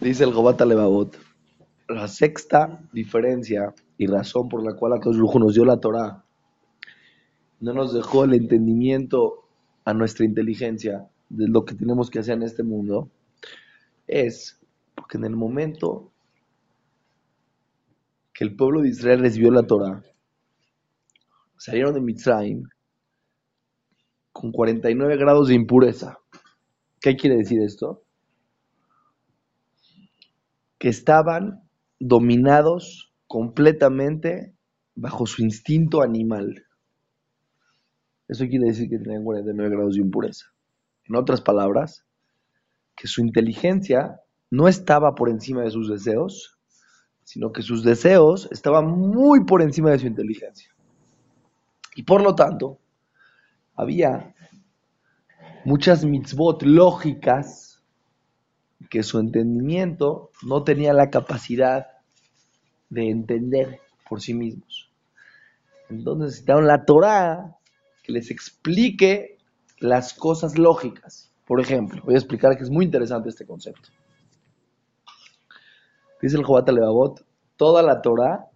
Dice el Gobata Levavot, la sexta diferencia y razón por la cual Akadosh nos dio la Torah, no nos dejó el entendimiento a nuestra inteligencia de lo que tenemos que hacer en este mundo, es porque en el momento que el pueblo de Israel recibió la Torah, salieron de Mitzrayim con 49 grados de impureza. ¿Qué quiere decir esto? Que estaban dominados completamente bajo su instinto animal. Eso quiere decir que tenían 49 grados de impureza. En otras palabras, que su inteligencia no estaba por encima de sus deseos, sino que sus deseos estaban muy por encima de su inteligencia. Y por lo tanto, había muchas mitzvot lógicas que su entendimiento no tenía la capacidad de entender por sí mismos. Entonces necesitaron la Torah que les explique las cosas lógicas. Por ejemplo, voy a explicar que es muy interesante este concepto. Dice el Jobat Levavot, toda la Torah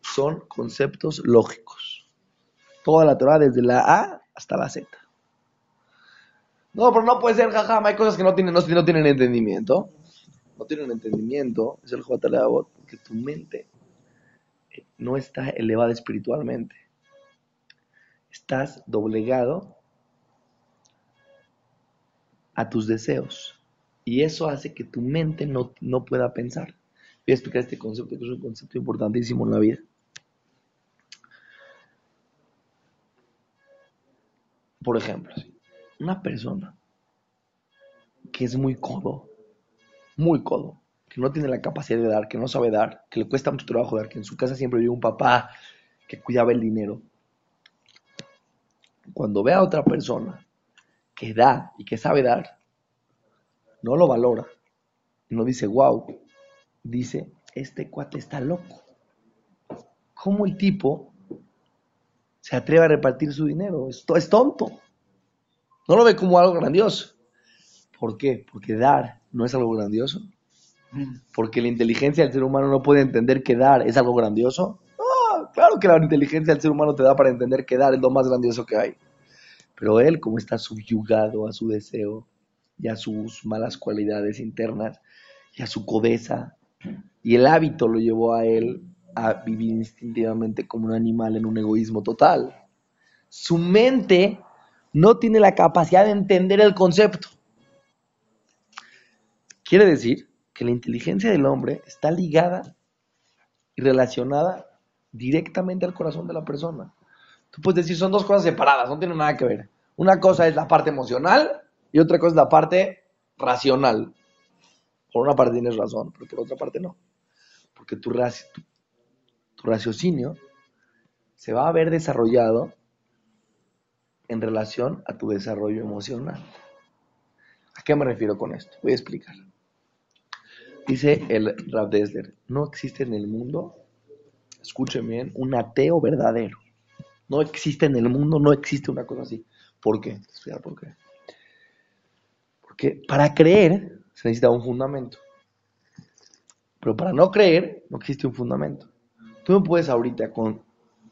son conceptos lógicos. Toda la Torah, desde la A hasta la Z. No, pero no puede ser, jaja, hay cosas que no tienen, no, tienen entendimiento. No tienen entendimiento, es el Jobat Levavot, porque tu mente eh, no está elevada espiritualmente. Estás doblegado a tus deseos. Y eso hace que tu mente no, no pueda pensar. Voy a explicar este concepto, que es un concepto importantísimo en la vida. Por ejemplo, una persona que es muy codo, muy codo, que no tiene la capacidad de dar, que no sabe dar, que le cuesta mucho trabajo dar, que en su casa siempre vive un papá que cuidaba el dinero. Cuando ve a otra persona que da y que sabe dar, no lo valora. No dice, wow. Dice, este cuate está loco. ¿Cómo el tipo se atreve a repartir su dinero? Esto es tonto. No lo ve como algo grandioso. ¿Por qué? Porque dar no es algo grandioso. Porque la inteligencia del ser humano no puede entender que dar es algo grandioso. Ah, claro que la inteligencia del ser humano te da para entender que dar es lo más grandioso que hay. Pero él, como está subyugado a su deseo, y a sus malas cualidades internas y a su codeza. Y el hábito lo llevó a él a vivir instintivamente como un animal en un egoísmo total. Su mente no tiene la capacidad de entender el concepto. Quiere decir que la inteligencia del hombre está ligada y relacionada directamente al corazón de la persona. Tú puedes decir, son dos cosas separadas, no tienen nada que ver. Una cosa es la parte emocional y otra cosa es la parte racional. Por una parte tienes razón, pero por otra parte no. Porque tu, raciocinio se va a ver desarrollado en relación a tu desarrollo emocional. ¿A qué me refiero con esto? Voy a explicar. Dice el Rav Desler, no existe en el mundo, escuchen bien, un ateo verdadero. No existe en el mundo, no existe una cosa así. ¿Por qué? por qué. Porque para creer se necesita un fundamento. Pero para no creer no existe un fundamento. Tú me puedes ahorita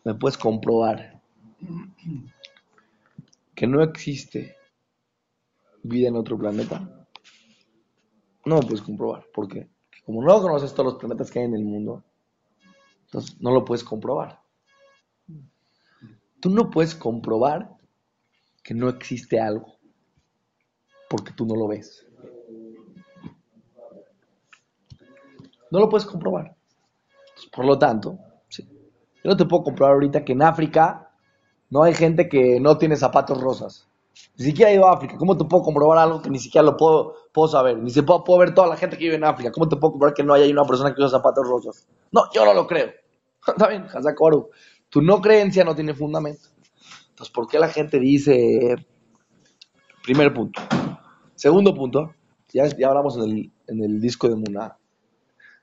me puedes comprobar que no existe vida en otro planeta. No me puedes comprobar. Porque como no conoces todos los planetas que hay en el mundo, entonces no lo puedes comprobar. Tú no puedes comprobar que no existe algo porque tú no lo ves. No lo puedes comprobar. por lo tanto, yo no te puedo comprobar ahorita que en África no hay gente que no tiene zapatos rosas. Ni siquiera he ido a África. ¿Cómo te puedo comprobar algo que ni siquiera lo puedo, puedo saber? Ni siquiera puedo, ver toda la gente que vive en África. ¿Cómo te puedo comprobar que no hay una persona que usa zapatos rosas? No, yo no lo creo. Está bien, Hazakoru. Tu no creencia no tiene fundamento. Entonces, ¿por qué la gente dice... Primer punto. Segundo punto, ya, hablamos en el, disco de Muná,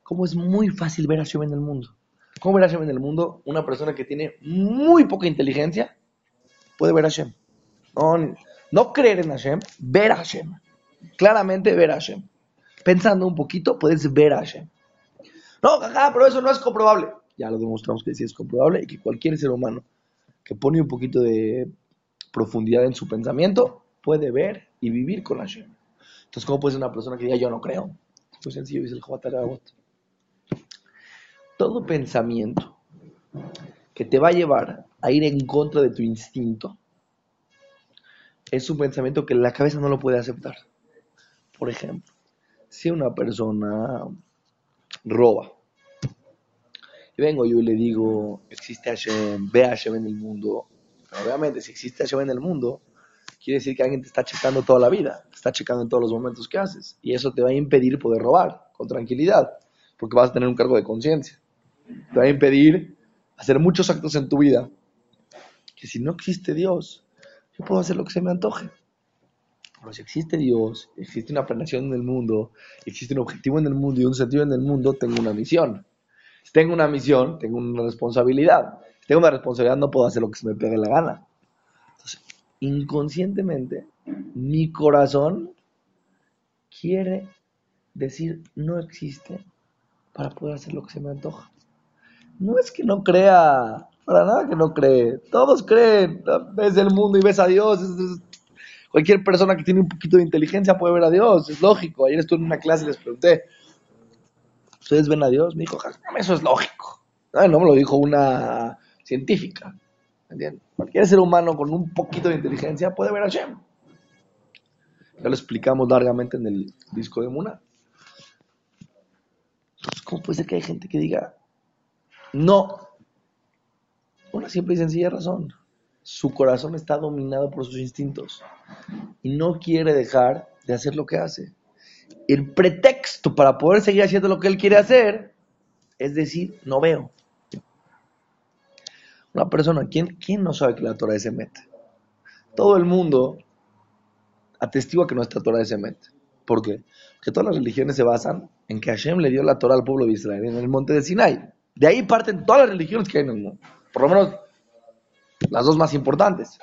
cómo es muy fácil ver a Hashem en el mundo. ¿Cómo ver a Hashem en el mundo? Una persona que tiene muy poca inteligencia puede ver a Hashem. No, creer en Hashem, ver a Hashem. Claramente ver a Hashem. pensando un poquito, puedes ver a Hashem. No, jaja, pero eso no es comprobable. Ya lo demostramos que sí es comprobable y que cualquier ser humano que pone un poquito de profundidad en su pensamiento puede ver y vivir con Hashem. Entonces, ¿cómo puede ser una persona que diga yo no creo? Muy sencillo, dice el Jobatarabot. Todo pensamiento que te va a llevar a ir en contra de tu instinto es un pensamiento que la cabeza no lo puede aceptar. Por ejemplo, si una persona roba, y vengo yo y le digo, existe Hashem, ve Hashem en el mundo, obviamente si existe Hashem en el mundo, quiere decir que alguien te está checando toda la vida, te está checando en todos los momentos que haces, y eso te va a impedir poder robar con tranquilidad, porque vas a tener un cargo de conciencia. Te va a impedir hacer muchos actos en tu vida, que si no existe Dios, yo puedo hacer lo que se me antoje. Pero si existe Dios, existe una planeación en el mundo, existe un objetivo en el mundo y un sentido en el mundo, tengo una misión. Si tengo una misión, tengo una responsabilidad. Si tengo una responsabilidad, no puedo hacer lo que se me pegue la gana. Entonces, inconscientemente, mi corazón quiere decir no existe para poder hacer lo que se me antoja. No es que no crea, para nada que no cree. Todos creen. Ves el mundo y ves a Dios. Cualquier persona que tiene un poquito de inteligencia puede ver a Dios. Es lógico. Ayer estuve en una clase y les pregunté, ¿ustedes ven a Dios? Me dijo, eso es lógico. No, me lo dijo una científica. ¿Entiendes? Cualquier ser humano con un poquito de inteligencia puede ver a Shem. Ya lo explicamos largamente en el disco de Muna. ¿cómo puede ser que hay gente que diga, no. Una simple y sencilla razón. Su corazón está dominado por sus instintos y no quiere dejar de hacer lo que hace. El pretexto para poder seguir haciendo lo que él quiere hacer es decir, no veo. Una persona, ¿quién, quién no sabe que la Torah es Emet? Todo el mundo atestigua que nuestra Torah es Emet. ¿Por qué? Porque todas las religiones se basan en que Hashem le dio la Torah al pueblo de Israel en el monte de Sinai. De ahí parten todas las religiones que hay en el mundo. Por lo menos las dos más importantes.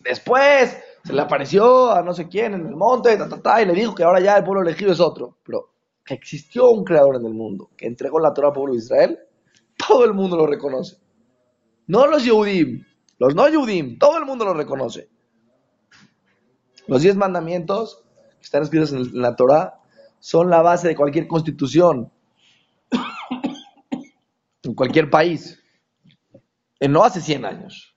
Después se le apareció a no sé quién en el monte y le dijo que ahora ya el pueblo elegido es otro. Pero que existió un creador en el mundo que entregó la Torah al pueblo de Israel, todo el mundo lo reconoce. No los Yehudim, los no Yehudim, todo el mundo lo reconoce. Los diez mandamientos que están escritos en la Torah son la base de cualquier constitución en cualquier país, en no hace 100 años.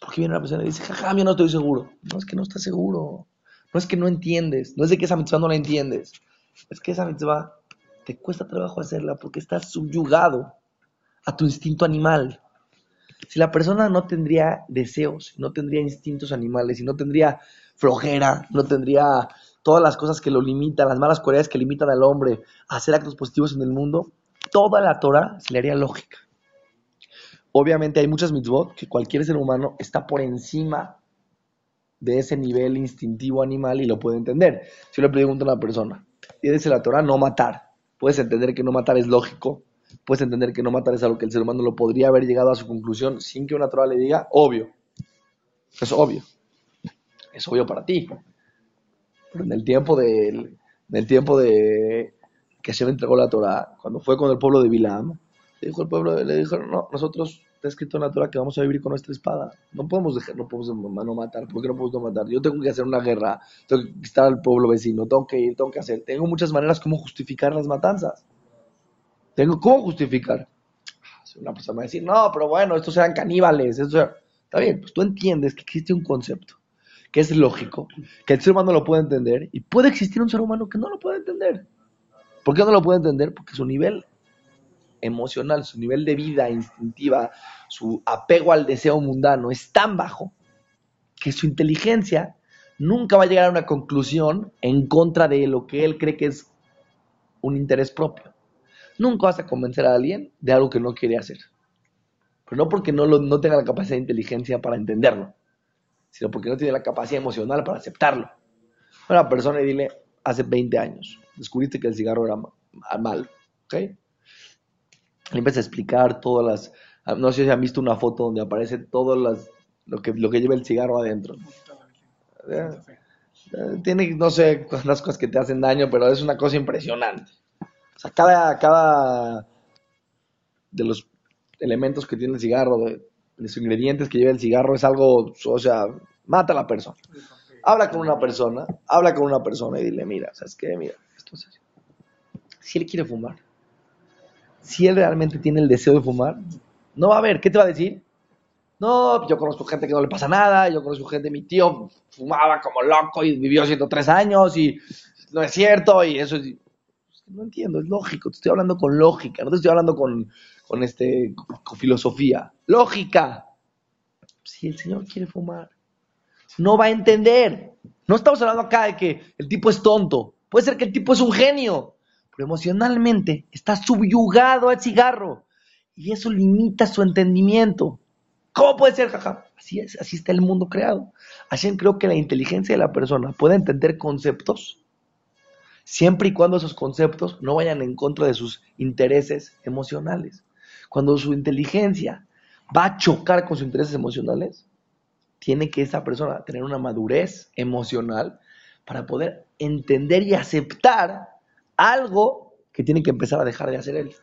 Porque viene una persona y dice, jaja, yo no estoy seguro. No es que no estás seguro. No es que no entiendes. No es de que esa mitzvah no la entiendes. Es que esa mitzvah te cuesta trabajo hacerla porque estás subyugado a tu instinto animal. Si la persona no tendría deseos, no tendría instintos animales, y no tendría flojera, no tendría todas las cosas que lo limitan, las malas cualidades que limitan al hombre a hacer actos positivos en el mundo, toda la Torah se le haría lógica. Obviamente hay muchas mitzvot que cualquier ser humano está por encima de ese nivel instintivo animal y lo puede entender. Si yo le pregunto a una persona, dice la Torah no matar, puedes entender que no matar es lógico, puedes entender que no matar es algo que el ser humano lo podría haber llegado a su conclusión sin que una Torah le diga, obvio. Es obvio. Es obvio para ti en el tiempo de, en el tiempo de que se le entregó la Torah, cuando fue con el pueblo de Bilam, le dijo el pueblo, le dijeron, no, nosotros está escrito en la Torah que vamos a vivir con nuestra espada. No podemos dejar, no podemos no matar. ¿Por qué no podemos no matar? Yo tengo que hacer una guerra, tengo que estar al pueblo vecino, tengo que ir, tengo que hacer. Tengo muchas maneras como justificar las matanzas. Tengo cómo justificar. Una persona va a decir, no, pero bueno, estos eran caníbales. Está bien, pues tú entiendes que existe un concepto que es lógico, que el ser humano lo puede entender, y puede existir un ser humano que no lo puede entender. ¿Por qué no lo puede entender? Porque su nivel emocional, su nivel de vida instintiva, su apego al deseo mundano es tan bajo que su inteligencia nunca va a llegar a una conclusión en contra de lo que él cree que es un interés propio. Nunca vas a convencer a alguien de algo que no quiere hacer. Pero no porque no, no tenga la capacidad de inteligencia para entenderlo, sino porque no tiene la capacidad emocional para aceptarlo. Una persona y dile, hace 20 años, descubriste que el cigarro era mal, ¿ok? Le empieza a explicar todas las, ah, no sé si han visto una foto donde aparece todo las, lo, que, lo que lleva el cigarro adentro. Eh, eh, Tiene, no sé cuántas cosas que te hacen daño, pero es una cosa impresionante. O sea, cada, cada de los elementos que tiene el cigarro, de los ingredientes que lleva el cigarro, es algo, o sea, mata a la persona. Habla con una persona, habla con una persona y dile, mira, ¿sabes qué? Mira, esto es así. Si él quiere fumar, si él realmente tiene el deseo de fumar, no va a ver, ¿qué te va a decir? No, yo conozco gente que no le pasa nada, yo conozco gente, mi tío fumaba como loco y vivió 103 años y no es cierto y eso es... No entiendo, es lógico, te estoy hablando con lógica, no te estoy hablando con, con este, con filosofía. Lógica. Si el Señor quiere fumar, no va a entender. No estamos hablando acá de que el tipo es tonto. Puede ser que el tipo es un genio, pero emocionalmente está subyugado al cigarro y eso limita su entendimiento. ¿Cómo puede ser, jaja? Así es, así está el mundo creado. Así creo que la inteligencia de la persona puede entender conceptos siempre y cuando esos conceptos no vayan en contra de sus intereses emocionales. Cuando su inteligencia va a chocar con sus intereses emocionales, tiene que esa persona tener una madurez emocional para poder entender y aceptar algo que tiene que empezar a dejar de hacer él.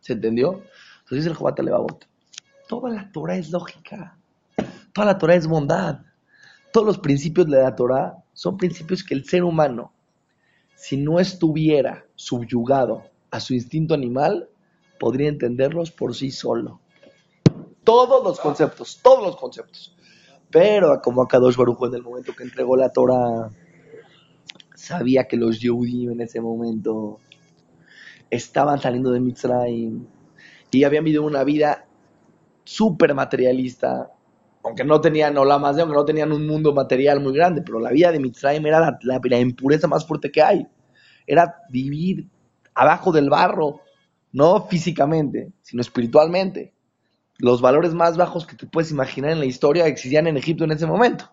¿Se entendió? Entonces dice el Jobat Levavot, toda la Torah es lógica, toda la Torah es bondad, todos los principios de la Torah son principios que el ser humano, si no estuviera subyugado a su instinto animal, podría entenderlos por sí solo. Todos los conceptos, todos los conceptos. Pero como a Kadosh Baruj Hu en el momento que entregó la Torah, sabía que los Yehudim en ese momento estaban saliendo de Mitzrayim y habían vivido una vida súper materialista, aunque no tenían olamas, aunque no tenían un mundo material muy grande, pero la vida de Mitzrayim era la, impureza más fuerte que hay. Era vivir abajo del barro, no físicamente, sino espiritualmente. Los valores más bajos que te puedes imaginar en la historia existían en Egipto en ese momento.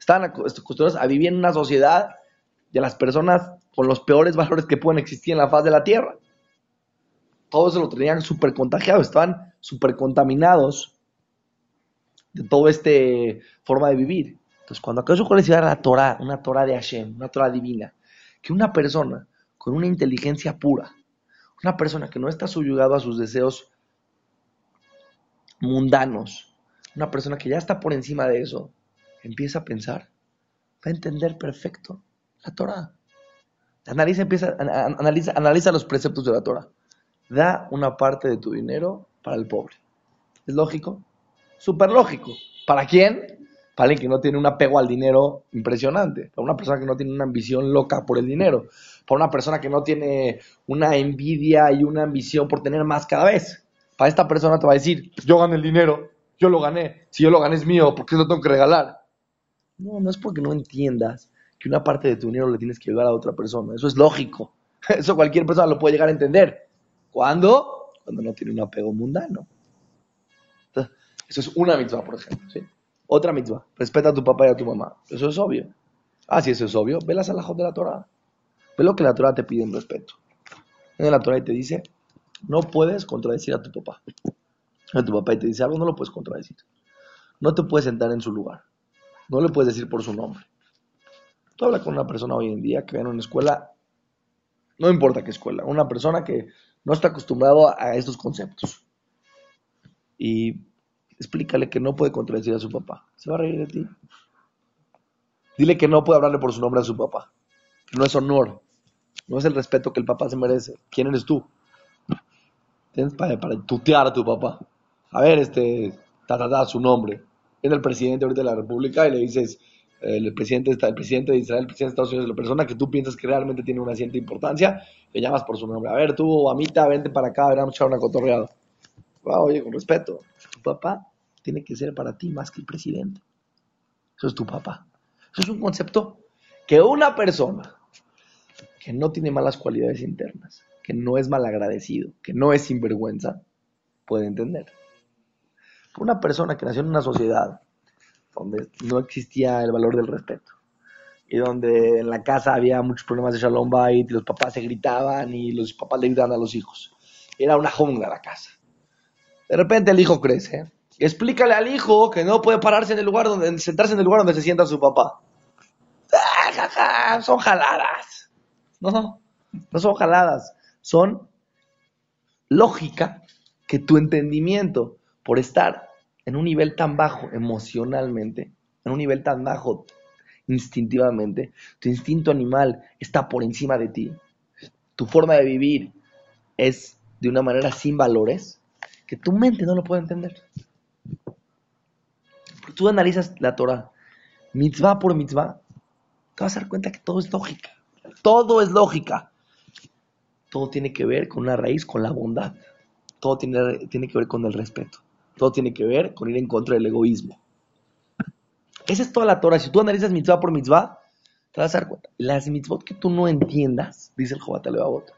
Estaban acostumbrados a vivir en una sociedad de las personas con los peores valores que pueden existir en la faz de la tierra. Todo eso lo tenían súper contagiado, estaban súper contaminados de toda esta forma de vivir. Entonces, cuando acaso iba a la Torah, una Torah de Hashem, una Torah divina, que una persona con una inteligencia pura, una persona que no está subyugado a sus deseos mundanos, una persona que ya está por encima de eso, empieza a pensar, va a entender perfecto la Torah. Analiza, analiza, analiza los preceptos de la Torah. Da una parte de tu dinero para el pobre. ¿Es lógico? Súper lógico. ¿Para quién? Para alguien que no tiene un apego al dinero impresionante. Para una persona que no tiene una ambición loca por el dinero. Para una persona que no tiene una envidia y una ambición por tener más cada vez. Para esta persona te va a decir, yo gané el dinero, yo lo gané. Si yo lo gané es mío, ¿por qué lo tengo que regalar? No, no es porque no entiendas que una parte de tu dinero le tienes que ayudar a otra persona. Eso es lógico. Eso cualquier persona lo puede llegar a entender. ¿Cuándo? Cuando no tiene un apego mundano. Eso es una mitzvah, por ejemplo. ¿sí? Otra mitzvah. Respeta a tu papá y a tu mamá. Eso es obvio. Ah, si eso es obvio, ve las alajot de la Torah. Ve lo que la Torah te pide en respeto. En la Torah te dice, no puedes contradecir a tu papá. A tu papá y te dice algo, no lo puedes contradecir. No te puedes sentar en su lugar. No le puedes decir por su nombre. Tú hablas con una persona hoy en día que va en una escuela, no importa qué escuela, una persona que no está acostumbrado a estos conceptos. Y explícale que no puede contradecir a su papá. Se va a reír de ti. Dile que no puede hablarle por su nombre a su papá. No es honor. No es el respeto que el papá se merece. ¿Quién eres tú? Tienes para, para tutear a tu papá. A ver, este, ta, ta, ta, su nombre. Viene el presidente ahorita de la República y le dices, el presidente, el presidente de Israel, el presidente de Estados Unidos, la persona que tú piensas que realmente tiene una cierta importancia, le llamas por su nombre. A ver, tú, Amita, vente para acá, verán echar una cotorreada. Oye, con respeto. Papá tiene que ser para ti más que el presidente. Eso es tu papá. Eso es un concepto que una persona que no tiene malas cualidades internas, que no es malagradecido, que no es sinvergüenza, puede entender. Una persona que nació en una sociedad donde no existía el valor del respeto. Y donde en la casa había muchos problemas de Shalom Bait, y los papás se gritaban y los papás le gritaban a los hijos. Era una jungla la casa. De repente el hijo crece, Explícale al hijo que no puede pararse en el lugar donde, sentarse en el lugar donde se sienta su papá. Ah, son jaladas. No, no son jaladas. Son lógica que tu entendimiento, por estar en un nivel tan bajo emocionalmente, en un nivel tan bajo instintivamente, tu instinto animal está por encima de ti. Tu forma de vivir es de una manera sin valores que tu mente no lo puede entender. Tú analizas la Torah, mitzvah por mitzvah, te vas a dar cuenta que todo es lógica. Todo es lógica. Todo tiene que ver con una raíz, con la bondad. Todo tiene, tiene que ver con el respeto. Todo tiene que ver con ir en contra del egoísmo. Esa es toda la Torah. Si tú analizas mitzvah por mitzvah, te vas a dar cuenta. Las mitzvot que tú no entiendas, dice el Jobat Levavot,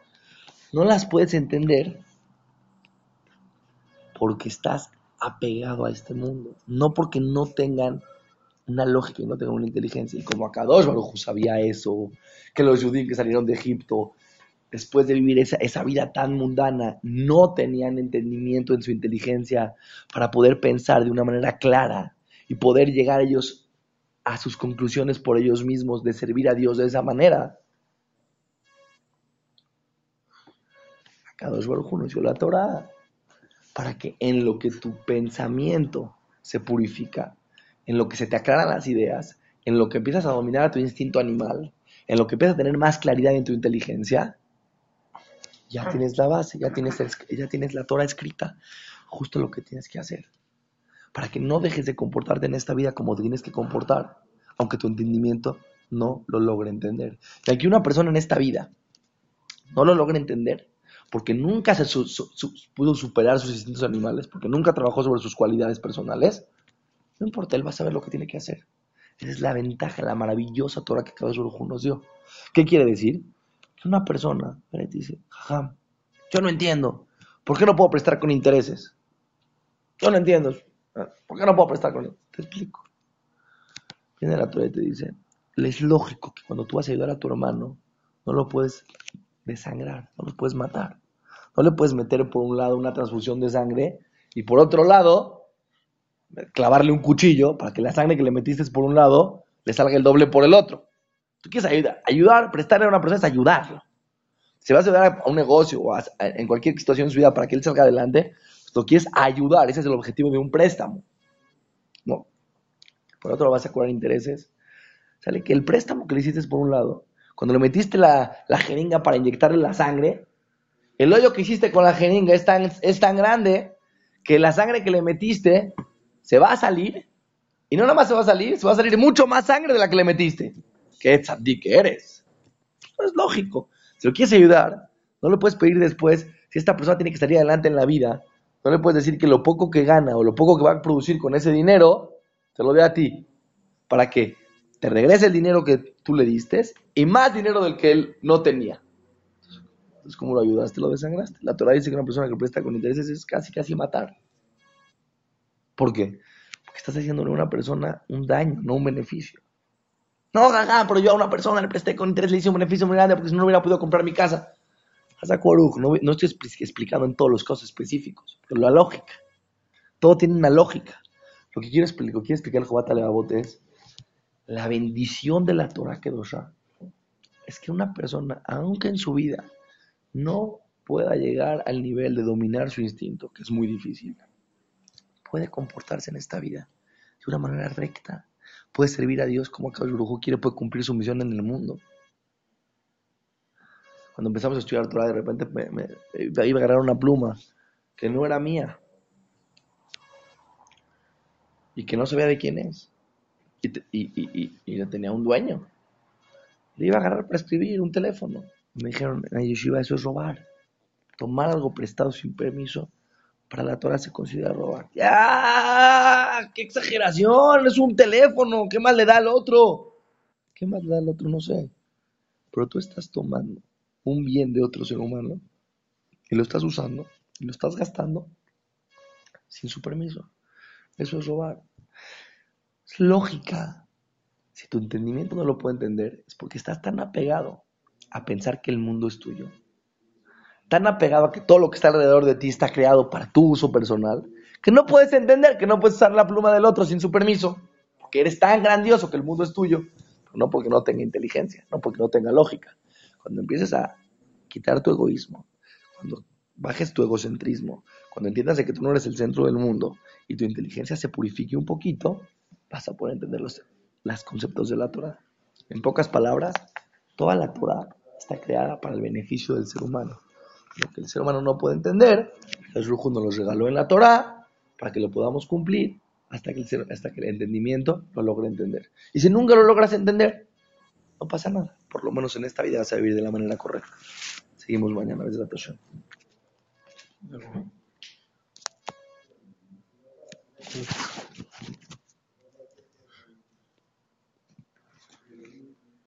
no las puedes entender porque estás apegado a este mundo. No porque no tengan una lógica y no tengan una inteligencia. Y como Akadosh Baruj sabía eso, que los judíos que salieron de Egipto, después de vivir esa, vida tan mundana, no tenían entendimiento en su inteligencia para poder pensar de una manera clara y poder llegar ellos a sus conclusiones por ellos mismos de servir a Dios de esa manera. Kadosh Baruj nos dio la Torah para que en lo que tu pensamiento se purifica, en lo que se te aclaran las ideas, en lo que empiezas a dominar a tu instinto animal, en lo que empiezas a tener más claridad en tu inteligencia, ya tienes la base, ya tienes, ya tienes la Torah escrita, justo lo que tienes que hacer para que no dejes de comportarte en esta vida como tienes que comportar, aunque tu entendimiento no lo logre entender. Y aquí una persona en esta vida no lo logra entender porque nunca se pudo superar sus instintos animales, porque nunca trabajó sobre sus cualidades personales, no importa, él va a saber lo que tiene que hacer. Esa es la ventaja, la maravillosa Torah que cada uno nos dio. ¿Qué quiere decir? Una persona dice, jajam, yo no entiendo, ¿por qué no puedo prestar con intereses? Yo no entiendo, ¿Por qué no puedo prestar con él? Te explico. Viene la Torah y te dice, es lógico que cuando tú vas a ayudar a tu hermano, no lo puedes desangrar, no lo puedes matar. No le puedes meter por un lado una transfusión de sangre y por otro lado clavarle un cuchillo para que la sangre que le metiste por un lado le salga el doble por el otro. Tú quieres ayudar, ayudar, prestarle a una persona es ayudarlo. Si vas a ayudar a un negocio o en cualquier situación en su vida para que él salga adelante, lo quieres ayudar, ese es el objetivo de un préstamo. No. Por otro vas a cobrar intereses. Sale que el préstamo que le hiciste por un lado, cuando le metiste la, jeringa para inyectarle la sangre, el hoyo que hiciste con la jeringa es tan, es tan grande que la sangre que le metiste se va a salir. Y no nada más se va a salir, se va a salir mucho más sangre de la que le metiste. ¿Qué tzaddik que eres? No es lógico. Si lo quieres ayudar, no lo puedes pedir después. Si esta persona tiene que salir adelante en la vida, no le puedes decir que lo poco que gana o lo poco que va a producir con ese dinero, te lo dé a ti. Para que te regrese el dinero que tú le diste y más dinero del que él no tenía. Entonces, ¿cómo lo ayudaste? Lo desangraste. La Torah dice que una persona que presta con intereses es casi, casi matar. ¿Por qué? Porque estás haciéndole a una persona un daño, no un beneficio. No, jaja, pero yo a una persona le presté con interés, le hice un beneficio muy grande porque si no, no hubiera podido comprar mi casa. No, no estoy explicando en todos los casos específicos, pero la lógica. Todo tiene una lógica. Lo que quiero explicar, quiero explicar el es la bendición de la Torah Kedosha. Es que una persona, aunque en su vida no pueda llegar al nivel de dominar su instinto, que es muy difícil, puede comportarse en esta vida de una manera recta. Puede servir a Dios como cada Brujo quiere, puede cumplir su misión en el mundo cuando empezamos a estudiar Torah, de repente me, iba a agarrar una pluma que no era mía y que no sabía de quién es. Y, y, tenía un dueño. Le iba a agarrar para escribir un teléfono. Me dijeron, en eso es robar. Tomar algo prestado sin permiso para la Torah se considera robar. ¡Ya! ¡Qué exageración! Es un teléfono. ¿Qué más le da al otro? ¿Qué más le da al otro? No sé. Pero tú estás tomando un bien de otro ser humano y lo estás usando y lo estás gastando sin su permiso. Eso es robar. Es lógica. Si tu entendimiento no lo puede entender, es porque estás tan apegado a pensar que el mundo es tuyo. Tan apegado a que todo lo que está alrededor de ti está creado para tu uso personal, Que no puedes entender, que no puedes usar la pluma del otro sin su permiso, porque eres tan grandioso que el mundo es tuyo, no porque no tenga inteligencia, no porque no tenga lógica. Cuando empieces a quitar tu egoísmo, cuando bajes tu egocentrismo, cuando entiendas que tú no eres el centro del mundo y tu inteligencia se purifique un poquito, vas a poder entender los, los conceptos de la Torah. En pocas palabras, toda la Torah está creada para el beneficio del ser humano. Lo que el ser humano no puede entender, el Rujo nos lo regaló en la Torah para que lo podamos cumplir hasta que, el, hasta que el entendimiento lo logre entender. Y si nunca lo logras entender, no pasa nada. Por lo menos en esta vida vas a vivir de la manera correcta. Seguimos mañana, desde la